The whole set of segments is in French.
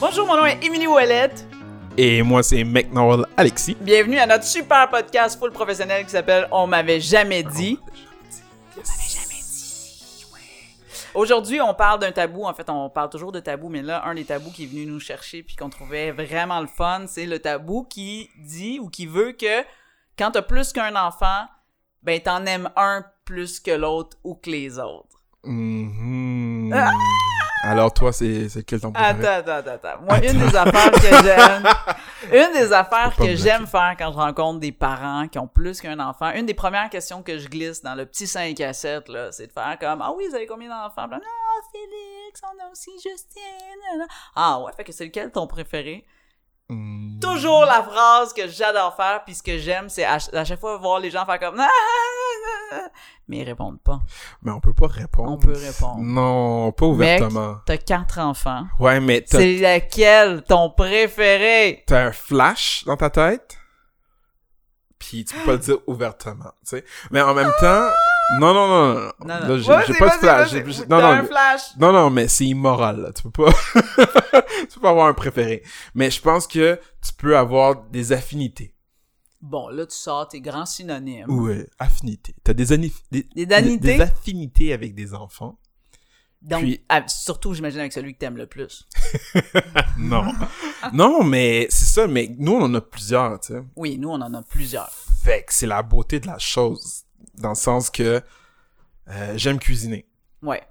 Bonjour, mon nom est Émilie Ouellette. Et moi, c'est McNoll Alexis. Bienvenue à notre super podcast full professionnel qui s'appelle On m'avait jamais dit. Aujourd'hui, on parle d'un tabou. En fait, on parle toujours de tabou, mais là, un des tabous qui est venu nous chercher puis qu'on trouvait vraiment le fun, c'est le tabou qui dit ou qui veut que quand t'as plus qu'un enfant, ben t'en aimes un plus que l'autre ou que les autres. Mhm. Ah! Alors, toi, c'est quel ton préféré? Attends, attends, attends, attends. Moi, une des affaires que j'aime, une des affaires que me j'aime faire quand je rencontre des parents qui ont plus qu'un enfant, une des premières questions que je glisse dans le petit 5 à 7, là, c'est de faire comme, ah oui, vous avez combien d'enfants? Ah, Félix, on a aussi Justine. Ah ouais, fait que c'est lequel ton préféré? Hmm. Toujours la phrase que j'adore faire, puis ce que j'aime, c'est à, ch- à chaque fois voir les gens faire comme, Ah, ah, ah, mais ils répondent pas. Mais on peut pas répondre. On peut répondre. Non, pas ouvertement. t'as quatre enfants. Ouais, mais t'as C'est lequel ton préféré? t'as un flash dans ta tête, puis tu peux pas le dire ouvertement, tu sais. Mais en même temps... Non, non, non, non. Non, non. J'ai pas de flash. Non, non, un flash. Non, non, mais c'est immoral, là. Tu peux pas... tu peux pas avoir un préféré. Mais je pense que tu peux avoir des affinités. Bon, là, tu sors tes grands synonymes. Ouais, affinités. T'as des, des, Des affinités? des affinités avec des enfants. Donc, Puis- ah, surtout, j'imagine, avec celui que t'aimes le plus. Non. non, mais c'est ça. Mais nous, on en a plusieurs, tu sais. Oui, nous, on en a plusieurs. Fait que c'est la beauté de la chose. Dans le sens que euh, j'aime cuisiner. Ouais,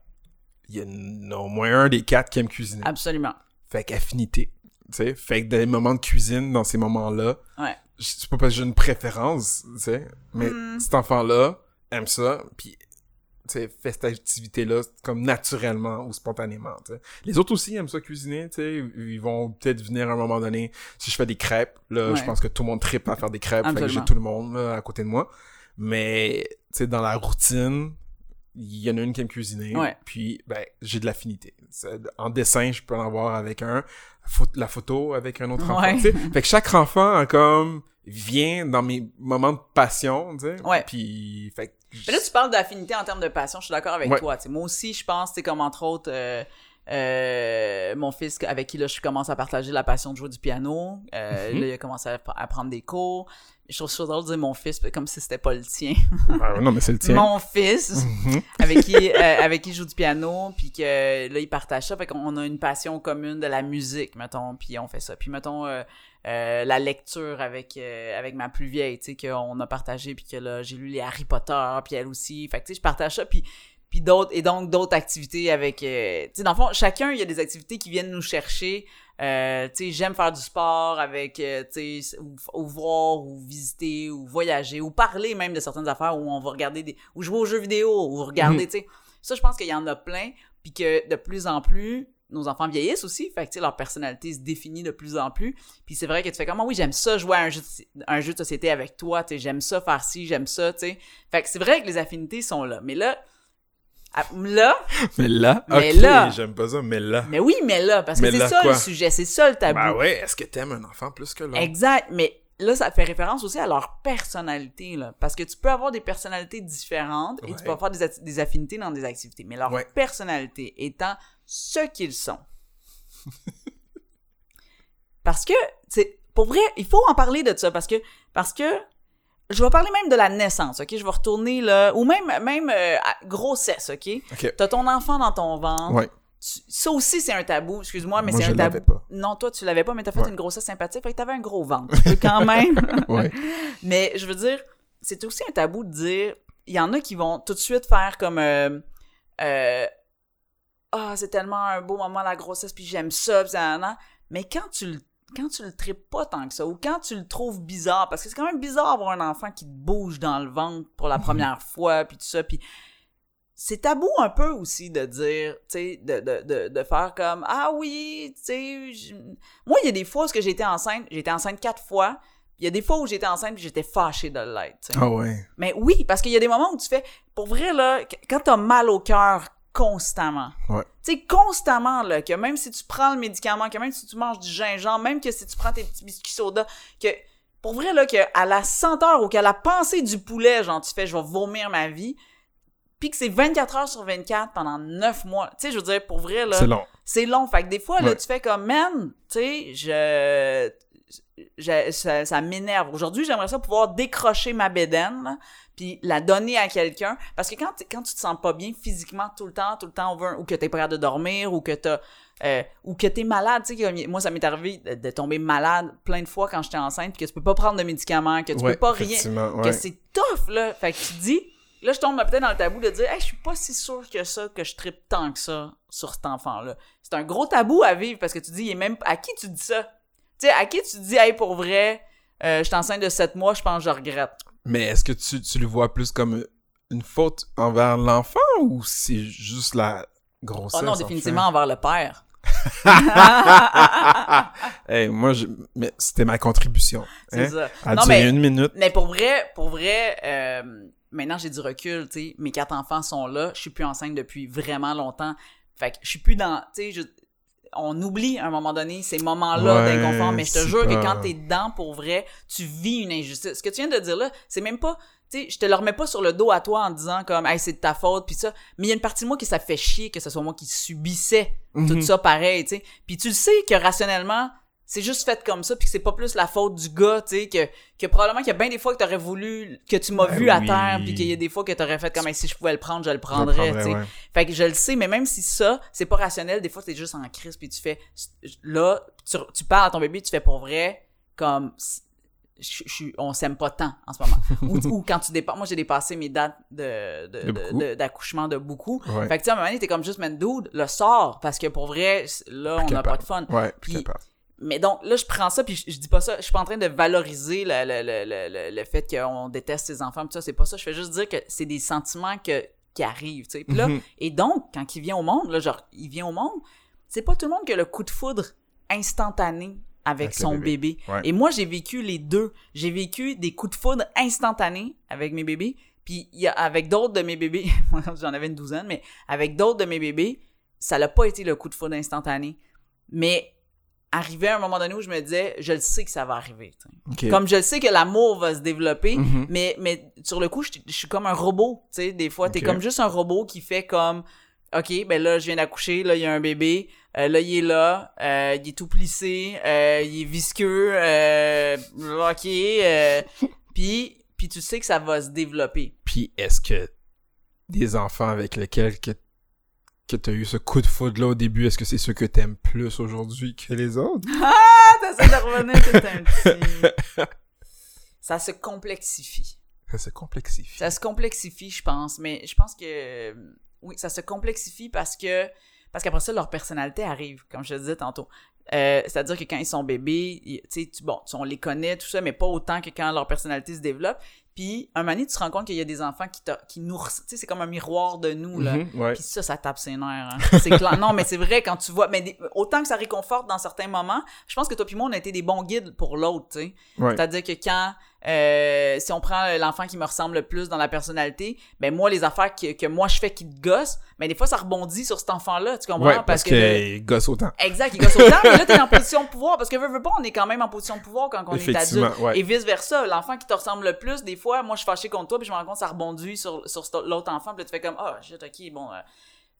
Il y en a au moins un des quatre qui aime cuisiner. absolument. Fait qu'affinité. Tu sais, fait que dans les moments de cuisine, dans ces moments-là, Ouais. je- c'est pas parce que j'ai une préférence, tu sais, mais Mm. cet enfant-là aime ça, puis fait cette activité-là comme naturellement ou spontanément, tu sais. Les autres aussi aiment ça cuisiner, tu sais, ils vont peut-être venir à un moment donné, si je fais des crêpes, là, Ouais. je pense que tout le monde tripe à faire des crêpes, fait que j'ai Absolument. tout le monde là, à côté de moi, mais tu sais, dans la routine, il y en a une qui aime cuisiner, Ouais. puis ben, j'ai de l'affinité. En dessin, je peux en avoir avec un, la photo avec un autre enfant. Ouais. tu sais. Fait que chaque enfant comme vient dans mes moments de passion, tu sais. Ouais. Puis fait que Mais là, tu parles d'affinité en termes de passion. Je suis d'accord avec Ouais. toi. moi aussi, je pense, c'est comme entre autres euh, euh, mon fils avec qui là, je commence à partager la passion de jouer du piano. Euh, Mhm. Là, il a commencé à, à prendre des cours. Je trouve ça drôle de dire mon fils comme si c'était pas le tien. Ah, non mais c'est le tien. Mon fils. Mhm. avec qui euh, avec qui je joue du piano puis que là il partage ça fait qu'on a une passion commune de la musique mettons puis on fait ça puis mettons euh, euh, la lecture avec euh, avec ma plus vieille tu sais qu'on a partagé puis que là j'ai lu les Harry Potter puis elle aussi fait que tu sais je partage ça puis puis d'autres et donc d'autres activités avec euh, tu sais dans le fond chacun il y a des activités qui viennent nous chercher euh, tu sais j'aime faire du sport avec euh, tu sais ou, ou voir ou visiter ou voyager ou parler même de certaines affaires où on va regarder des ou jouer aux jeux vidéo ou regarder tu sais ça je pense qu'il y en a plein puis que de plus en plus nos enfants vieillissent aussi, fait que tu sais, leur personnalité se définit de plus en plus. Puis c'est vrai que tu fais comme, Ah oui, j'aime ça jouer à un jeu, de, un jeu de société avec toi, tu sais, j'aime ça faire ci, j'aime ça, tu sais. Fait que c'est vrai que les affinités sont là. Mais là, à- là, Mais là, Mais ok, là- j'aime pas ça, mais là. mais oui, mais là, parce que c'est ça quoi? le sujet, c'est ça le tabou. Bah ouais, est-ce que t'aimes un enfant plus que l'autre? Exact, mais là, ça fait référence aussi à leur personnalité, là. Parce que tu peux avoir des personnalités différentes et tu peux avoir des, affinités dans des activités. Mais leur Ouais. personnalité étant ce qu'ils sont. parce que, c'est pour vrai, il faut en parler de ça parce que, parce que, je vais parler même de la naissance, ok? Je vais retourner là, ou même, même euh, grossesse, ok? Ok. T'as ton enfant dans ton ventre. Ouais. Tu- ça aussi, c'est un tabou, excuse-moi, mais c'est un tabou. pas. Non, toi, tu l'avais pas, mais t'as fait Ouais. une grossesse sympathique, fait que t'avais un gros ventre. Quand même. Ouais. mais je veux dire, c'est aussi un tabou de dire, il y en a qui vont tout de suite faire comme, euh, euh, ah, c'est tellement un beau moment la grossesse, puis j'aime ça, puis ça, mais quand tu le quand tu le tripes pas tant que ça, ou quand tu le trouves bizarre, parce que c'est quand même bizarre d'avoir un enfant qui te bouge dans le ventre pour la première fois, puis tout ça, puis c'est tabou un peu aussi de dire, tu sais, de, de, de, de faire comme, ah oui, tu sais, je- moi, il y a des fois où été enceinte, été enceinte quatre fois, il y a des fois où j'étais enceinte puis j'étais fâchée de l'être, tu sais. Ah ouais. Mais oui, parce qu'il y a des moments où tu fais, pour vrai, là, qu- quand t'as mal au cœur constamment, Ouais. tu sais, constamment, là, que même si tu prends le médicament, que même si tu manges du gingembre, même que si tu prends tes petits biscuits soda, que pour vrai, là, que à la senteur ou qu'à la pensée du poulet, genre, tu fais, je vais vomir ma vie, puis que c'est 24 heures sur 24 pendant 9 mois. Tu sais, je veux dire, pour vrai, là, C'est long. c'est long. Fait que des fois, là, Ouais. tu fais comme, man, tu sais, je... je- ça, ça m'énerve. Aujourd'hui, j'aimerais ça pouvoir décrocher ma bédaine, puis la donner à quelqu'un. Parce que quand, quand tu te sens pas bien physiquement tout le temps, tout le temps, over, ou que t'es pas de dormir, ou que t'as... euh, ou que t'es malade, tu sais, moi, ça m'est arrivé de, de tomber malade plein de fois quand j'étais enceinte, puis que tu peux pas prendre de médicaments, que tu Ouais, peux pas rien que c'est tough, là. Fait que tu dis, là, je tombe peut-être dans le tabou de dire, hey, je suis pas si sûr que ça, que je tripe tant que ça sur cet enfant-là. C'est un gros tabou à vivre parce que tu dis, il est même, à qui tu dis ça? Tu sais, à qui tu dis, hey, pour vrai, euh, je suis enceinte de 7 mois, je pense que je regrette. Mais est-ce que tu, tu le vois plus comme une faute envers l'enfant ou c'est juste la grossesse? Oh non, définitivement envers le père. hey, moi, je... c'était ma contribution. C'est Hein? ça. À Non, durer mais- une minute. Mais pour vrai, pour vrai, euh, maintenant j'ai du recul, tu sais, mes quatre enfants sont là, je suis plus enceinte depuis vraiment longtemps. Fait que je suis plus dans, tu sais, je- on oublie à un moment donné ces moments-là Ouais, d'inconfort, mais je te jure que quand t'es dedans pour vrai, tu vis une injustice. Ce que tu viens de dire là, c'est même pas, tu sais, je te le remets pas sur le dos à toi en disant comme, hey, c'est de ta faute, puis ça, mais il y a une partie de moi qui ça fait chier que ce soit moi qui subissais tout Mhm. ça pareil, tu sais. Puis tu le sais que rationnellement, c'est juste fait comme ça, puis que c'est pas plus la faute du gars, tu sais, que, que probablement qu'il y a bien des fois que t'aurais voulu, que tu m'as Ben vu à terre, puis qu'il y a des fois que t'aurais fait comme Hey, si je pouvais le prendre, je le prendrais, tu sais. ouais. Fait que je le sais, mais même si ça, c'est pas rationnel, des fois t'es juste en crise, puis tu fais, là, tu, tu parles à ton bébé, tu fais pour vrai, comme, je, je, on s'aime pas tant en ce moment. ou, ou quand tu dépasses, moi j'ai dépassé mes dates de, de, De de- beaucoup. de- d'accouchement de beaucoup. Ouais. Fait que tu sais, à un moment donné, t'es comme juste, man, dude, le sort, parce que pour vrai, là, on n'a pas de fun. Ouais, Puis-. Mais donc, là, je prends ça, puis je, je dis pas ça, je suis pas en train de valoriser le, le, le, le, le- le fait qu'on déteste ses enfants, pis ça, c'est pas ça. Je fais juste dire que c'est des sentiments que, qui arrivent, tu sais. Puis là, Mhm. et donc, quand il vient au monde, là, genre, il vient au monde, c'est pas tout le monde qui a le coup de foudre instantané avec, son bébé. bébé. Ouais. Et moi, j'ai vécu les deux. J'ai vécu des coups de foudre instantanés avec mes bébés, puis il y a, avec d'autres de mes bébés, j'en avais une douzaine, mais avec d'autres de mes bébés, ça n'a pas été le coup de foudre instantané. Mais arrivé à un moment donné où je me disais, je le sais que ça va arriver. Comme je le sais que l'amour va se développer, Mhm. mais, mais sur le coup, je, je suis comme un robot. Des fois, t'es comme juste un robot qui fait comme, OK, ben là, je viens d'accoucher, là, il y a un bébé, euh, là, il est là, euh, il est tout plissé, euh, il est visqueux, OK, puis, puis tu sais que ça va se développer. Puis est-ce que des enfants avec lesquels que, que t'as eu ce coup de foudre là au début, est-ce que c'est ceux que t'aimes plus aujourd'hui que les autres? Ah, t'essaies de revenir, t'es un petit... Ça se complexifie. Ça se complexifie. Ça se complexifie, je pense, mais je pense que oui, ça se complexifie parce que parce qu'après ça leur personnalité arrive, comme je te disais tantôt. Euh, c'est-à-dire que quand ils sont bébés, ils- tu bon, on les connaît tout ça, mais pas autant que quand leur personnalité se développe. Puis un moment donné, tu te rends compte qu'il y a des enfants qui, qui nous, tu sais, c'est comme un miroir de nous là. Mhm, ouais. Puis ça, ça tape ses nerfs. hein. C'est clair. Non, mais c'est vrai quand tu vois. Mais des- autant que ça réconforte dans certains moments, je pense que toi puis moi, on a été des bons guides pour l'autre, tu sais. Ouais. C'est-à-dire que quand, euh, si on prend l'enfant qui me ressemble le plus dans la personnalité, ben moi, les affaires que, que moi je fais qui te gossent, ben des fois, ça rebondit sur cet enfant-là, tu comprends? Ouais, parce, que... qu'il gosse autant. Exact, il gosse autant, mais là, t'es en position de pouvoir, parce que veux, veux pas, on est quand même en position de pouvoir quand on est adulte. ouais. Et vice-versa, l'enfant qui te ressemble le plus, des fois, moi, je suis fâché contre toi, puis je me rends compte que ça rebondit sur, sur l'autre enfant, puis là, tu fais comme, ah, shit, ok, bon. euh.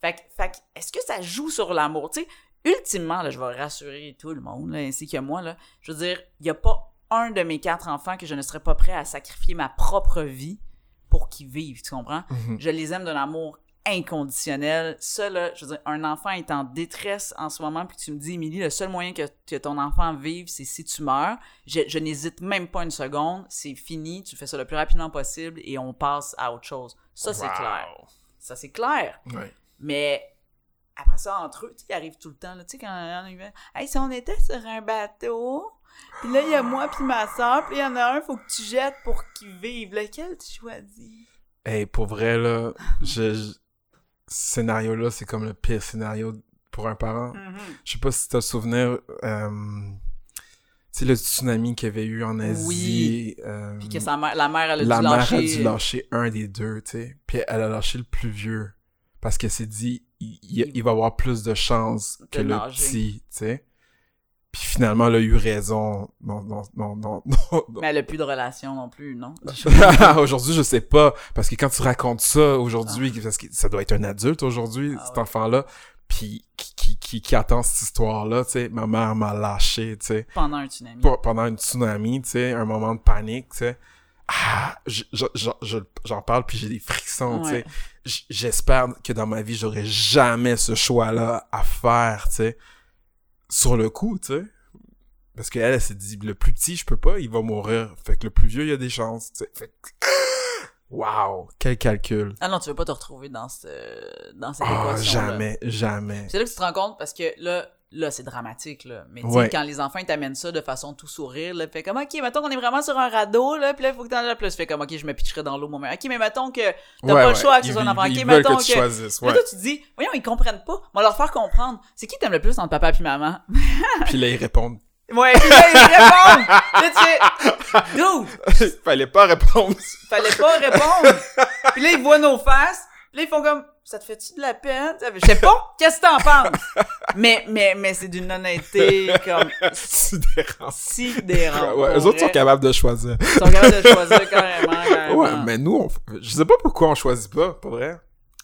Fait, que- fait que, est-ce que ça joue sur l'amour? Tu sais, ultimement, là, je vais rassurer tout le monde, là, ainsi que moi, là, je veux dire, il y a pas un de mes quatre enfants que je ne serais pas prêt à sacrifier ma propre vie pour qu'ils vivent, tu comprends? Mhm. Je les aime d'un amour inconditionnel. Ça, là, je veux dire, un enfant est en détresse en ce moment, puis tu me dis, Émilie, le seul moyen que, que ton enfant vive, c'est si tu meurs. Je, je n'hésite même pas une seconde. C'est fini. Tu fais ça le plus rapidement possible et on passe à autre chose. Ça, c'est clair. Ça, c'est clair. Ouais. Mais après ça, entre eux, ils arrivent tout le temps. Là, tu sais, quand on arrive, hey, si on était sur un bateau, puis là, il y a moi puis ma soeur, puis il y en a un, faut que tu jettes pour qu'il vive. Lequel tu choisis? Hey, pour vrai, là, je, je- ce scénario-là, c'est comme le pire scénario pour un parent. Mhm. Je sais pas si t'as souvenir, euh, tu sais, le tsunami qu'il y avait eu en Asie. Oui. euh, Puis que sa mère, la mère, elle a la dû mère lâcher. a dû lâcher un des deux, tu sais. Puis elle a lâché le plus vieux. Parce qu'elle s'est dit, il, il- il va avoir plus de chances que De le nager. petit, tu sais. Puis finalement, elle a eu raison. Non, non, non, non, non. Mais elle a plus de relation non plus, non? aujourd'hui, je sais pas. Parce que quand tu racontes ça aujourd'hui, parce que ça doit être un adulte aujourd'hui, Ah cet ouais. enfant-là, puis qui, qui, qui, qui attend cette histoire-là, tu sais, ma mère m'a lâché, tu sais, Pendant un tsunami. Pendant une tsunami, tu sais, un moment de panique, tu sais. Ah, je- je- je- je- j'en parle puis j'ai des frictions, tu sais. J'espère que dans ma vie, j'aurai jamais ce choix-là à faire, tu sais. Sur le coup, tu sais. Parce qu'elle, elle s'est dit, le plus petit, je peux pas, il va mourir. Fait que le plus vieux, il y a des chances, tu sais. Fait que... Wow! Quel calcul. Ah non, tu veux pas te retrouver dans, ce, dans cette Ah, équation jamais, jamais. C'est là que tu te rends compte parce que là, là c'est dramatique là. Mais tu sais Ouais. quand les enfants ils t'amènent ça de façon tout sourire, là, fait comme OK, mettons qu'on est vraiment sur un radeau là, puis là il faut que t'en puis là, tu fais comme OK, je me pitcherai dans l'eau moi OK, mais mettons que t'as pas le choix que Ils- soit un enfant. OK, mettons que tu que Puis là, toi, tu dis, voyons, ils comprennent pas. On va leur faire comprendre. C'est qui t'aime le plus entre papa et maman? Puis là, ils répondent. Ouais, puis là, ils répondent! Là, tu fais, dude, Fallait pas répondre. fallait pas répondre. Puis là, ils voient nos faces. Puis là, ils font comme, ça te fait-tu de la peine? Je sais pas, qu'est-ce que t'en penses? Mais, mais, mais c'est d'une honnêteté comme Sidérant. sidérante. Ouais, eux autres sont capables de choisir. Ils sont capables de choisir carrément, carrément. Ouais, mais nous, on... je sais pas pourquoi on choisit pas, pour vrai.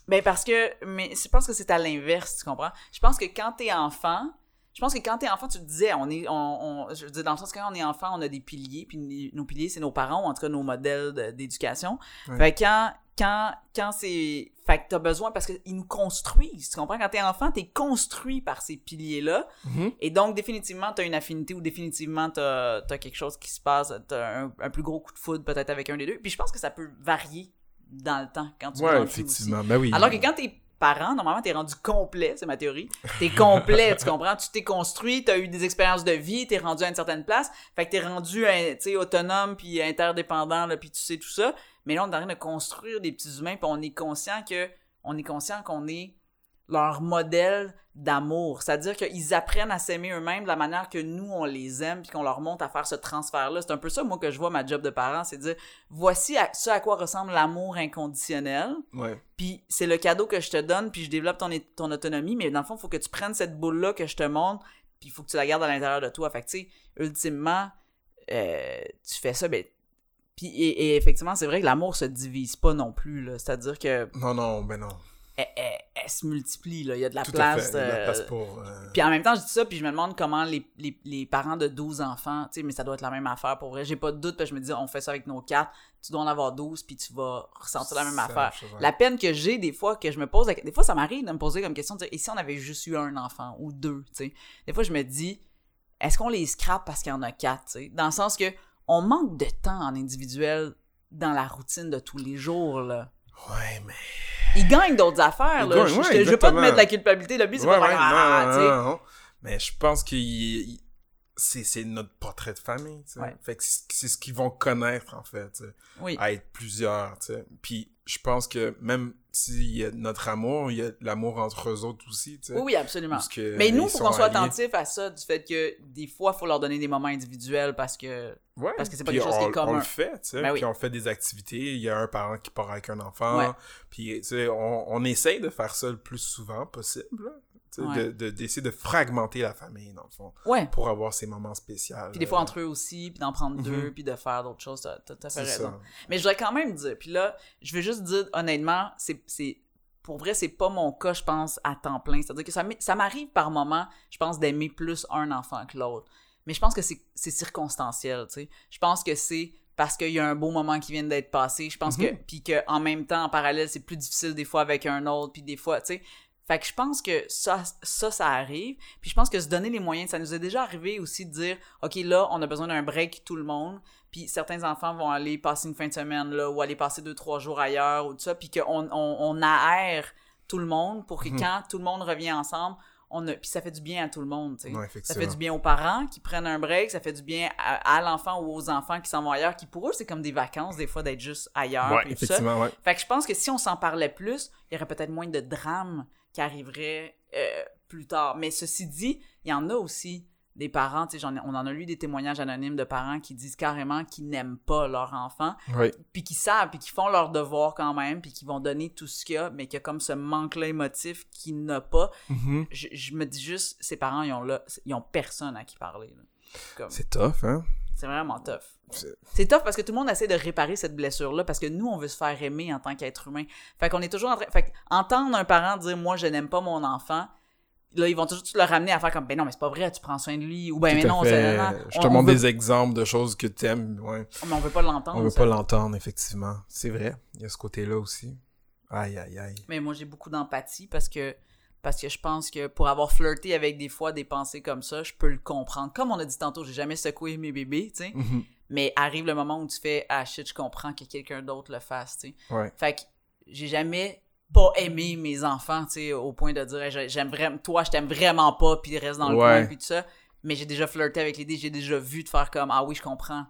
Ben parce que, mais je pense que c'est à l'inverse, tu comprends? Je pense que quand t'es enfant, je pense que quand t'es enfant, tu te disais, on est, on, on- je veux dire, dans le sens que quand on est enfant, on a des piliers, puis nos piliers, c'est nos parents, ou en tout cas nos modèles d'éducation. Ouais. Fait quand, quand, quand c'est, fait que t'as besoin, parce qu'ils nous construisent, tu comprends? Quand t'es enfant, t'es construit par ces piliers-là, Mhm. et donc définitivement, t'as une affinité, ou définitivement, t'as, t'as quelque chose qui se passe, t'as un, un plus gros coup de foudre peut-être avec un des deux, puis je pense que ça peut varier dans le temps, quand tu Ouais, effectivement. Ben oui. Alors que quand t'es parent, normalement, t'es rendu complet, c'est ma théorie. T'es complet, tu comprends? Tu t'es construit, t'as eu des expériences de vie, t'es rendu à une certaine place. Fait que t'es rendu, hein, tu sais, autonome puis interdépendant, là, puis tu sais tout ça. Mais là, on est en train de construire des petits humains, puis on est conscient que, on est conscient qu'on est leur modèle d'amour. C'est-à-dire qu'ils apprennent à s'aimer eux-mêmes de la manière que nous, on les aime, puis qu'on leur montre à faire ce transfert-là. C'est un peu ça, moi, que je vois ma job de parent, c'est de dire, voici à- ce à quoi ressemble l'amour inconditionnel. Ouais. Puis c'est le cadeau que je te donne, puis je développe ton, ton autonomie, mais dans le fond, il faut que tu prennes cette boule-là que je te montre, puis il faut que tu la gardes à l'intérieur de toi. Fait que, tu sais, ultimement, euh, tu fais ça, ben... Puis, et, et effectivement, c'est vrai que l'amour se divise pas non plus, là. C'est-à-dire que Non, non, ben non. elle, elle- elle se multiplie, là. Il y a de la Tout place. fait. Il y a de la euh, place pour... euh, puis en même temps, je dis ça, puis je me demande comment les, les, les parents de 12 enfants, tu sais, mais ça doit être la même affaire pour vrai. J'ai pas de doute, parce que je me dis, on fait ça avec nos quatre, tu dois en avoir 12, puis tu vas ressentir la même affaire. La peine que j'ai des fois, que je me pose, des fois ça m'arrive de me poser comme question, de dire, et si on avait juste eu un enfant ou deux, tu sais? Des fois, je me dis, est-ce qu'on les scrape parce qu'il y en a quatre, tu sais? Dans le sens que on manque de temps en individuel dans la routine de tous les jours, là. Ouais, mais... Ils gagnent d'autres affaires, là. gagnent, je, ouais, je- veux pas te mettre de la culpabilité. Le but, c'est Ouais, pas ouais, ah, non, non, non. Mais je pense que c'est notre portrait de famille, tu sais. Ouais. Fait que c'est c'est ce qu'ils vont connaître, en fait, tu sais. Oui. à être plusieurs, tu sais. Puis je pense que même s'il y a notre amour, il y a l'amour entre eux autres aussi, tu sais. Oui, absolument. Que Mais nous, il faut qu'on soit attentif à ça, du fait que des fois, il faut leur donner des moments individuels parce que. Ouais. parce que c'est pas quelque chose qui est commun. On le fait, tu sais. Ben oui. Puis on fait des activités. Il y a un parent qui part avec un enfant. Ouais. Puis, tu sais, on, on essaye de faire ça le plus souvent possible, Ouais. de- de- d'essayer de, fragmenter la famille, dans le fond, Ouais. pour avoir ces moments spéciaux. Puis des fois entre eux aussi, puis d'en prendre Mhm. deux, puis de faire d'autres choses. T'as t'as- t'as fait C'est raison. ça. Mais je voudrais quand même dire, puis là, je veux juste dire honnêtement, c'est c'est pour vrai, c'est pas mon cas, je pense, à temps plein. C'est-à-dire que ça ça m'arrive par moment, je pense, d'aimer plus un enfant que l'autre. Mais je pense que c'est c'est circonstanciel, tu sais. Je pense que c'est parce qu'il y a un beau moment qui vient d'être passé. Je pense que Mhm. puis que en même temps, en parallèle, c'est plus difficile des fois avec un autre, puis des fois, tu sais. Fait que je pense que ça, ça, ça arrive. Puis je pense que se donner les moyens, ça nous est déjà arrivé aussi de dire, OK, là, on a besoin d'un break, tout le monde. Puis certains enfants vont aller passer une fin de semaine, là, ou aller passer deux, trois jours ailleurs, ou tout ça. Puis qu'on on, on aère tout le monde pour que Mhm. quand tout le monde revient ensemble, on a... Puis ça fait du bien à tout le monde, tu sais. Ouais, Ça effectivement. fait du bien aux parents qui prennent un break, ça fait du bien à, à l'enfant ou aux enfants qui s'en vont ailleurs, qui pour eux, c'est comme des vacances, des fois, d'être juste ailleurs. Ouais, puis tout ça. effectivement, ouais. Fait que je pense que si on s'en parlait plus, il y aurait peut-être moins de drames qui arriveraient euh, plus tard. Mais ceci dit, il y en a aussi des parents, tu sais, on en a lu des témoignages anonymes de parents qui disent carrément qu'ils n'aiment pas leur enfant, Oui. puis qui savent, puis qui font leur devoir quand même, puis qui vont donner tout ce qu'il y a, mais qu'il y a comme ce manque-là émotif qu'il n'a pas. Mhm. Je, je me dis juste, ces parents, ils ont, là, ils ont personne à qui parler. C'est tough, hein? C'est vraiment tough. C'est- tough parce que tout le monde essaie de réparer cette blessure-là parce que nous, on veut se faire aimer en tant qu'être humain. Fait qu'on est toujours en train. Fait entendre un parent dire Moi, je n'aime pas mon enfant, là, ils vont toujours le ramener à faire comme Ben non, mais c'est pas vrai, tu prends soin de lui. Ou ben, mais non, c'est. Je te on montre veut- des exemples de choses que t'aimes, ouais. Mais on veut pas l'entendre. On veut ça. pas l'entendre, effectivement. C'est vrai. Il y a ce côté-là aussi. Aïe, aïe, aïe. Mais moi, j'ai beaucoup d'empathie parce que. Parce que je pense que pour avoir flirté avec des fois des pensées comme ça, je peux le comprendre. Comme on a dit tantôt, j'ai jamais secoué mes bébés, tu sais. Mhm. Mais arrive le moment où tu fais Ah shit, je comprends que quelqu'un d'autre le fasse, tu sais. Ouais. Fait que j'ai jamais pas aimé mes enfants, tu sais, au point de dire Hey, j'aime vraiment toi, je t'aime vraiment pas, puis reste dans le Ouais. coin puis tout ça. Mais j'ai déjà flirté avec l'idée, j'ai déjà vu de faire comme ah oui, je comprends.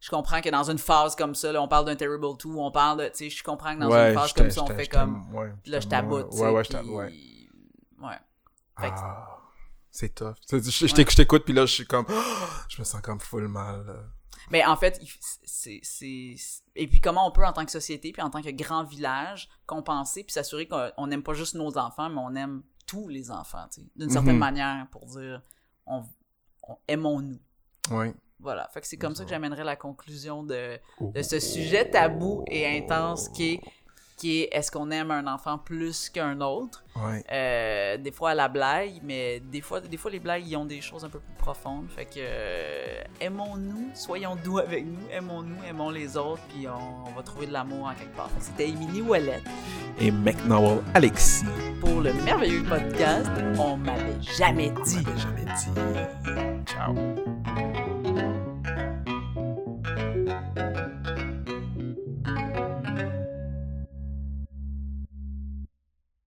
Je comprends que dans une phase comme ça, là, on parle d'un terrible 2, on parle de, tu sais, je comprends que dans ouais, une phase comme ça, on fait comme ouais, là je taboute. Ouais, ouais, ouais. Ouais. Ah, c'est tough. Je, je t'éc- je t'écoute, puis là, je suis comme... Je me sens comme full mal. Mais en fait, c'est, Et puis comment on peut, en tant que société, puis en tant que grand village, compenser, puis s'assurer qu'on on n'aime pas juste nos enfants, mais on aime tous les enfants, tu sais, d'une certaine Mhm. manière, pour dire, on, on- aimons-nous. Ouais. Voilà. Fait que c'est comme ça que j'amènerais la conclusion de, Oh. de ce sujet tabou et intense qui est, qui est est-ce qu'on aime un enfant plus qu'un autre? Ouais. Euh, des fois à la blague, mais des fois, des fois les blagues, ils ont des choses un peu plus profondes. Fait que euh, aimons-nous, soyons doux avec nous, aimons-nous, aimons les autres, puis on, on va trouver de l'amour en quelque part. C'était Émilie Ouellette Et McNowell Alexis. pour le merveilleux podcast On m'avait jamais On dit. m'avait jamais dit. Ciao.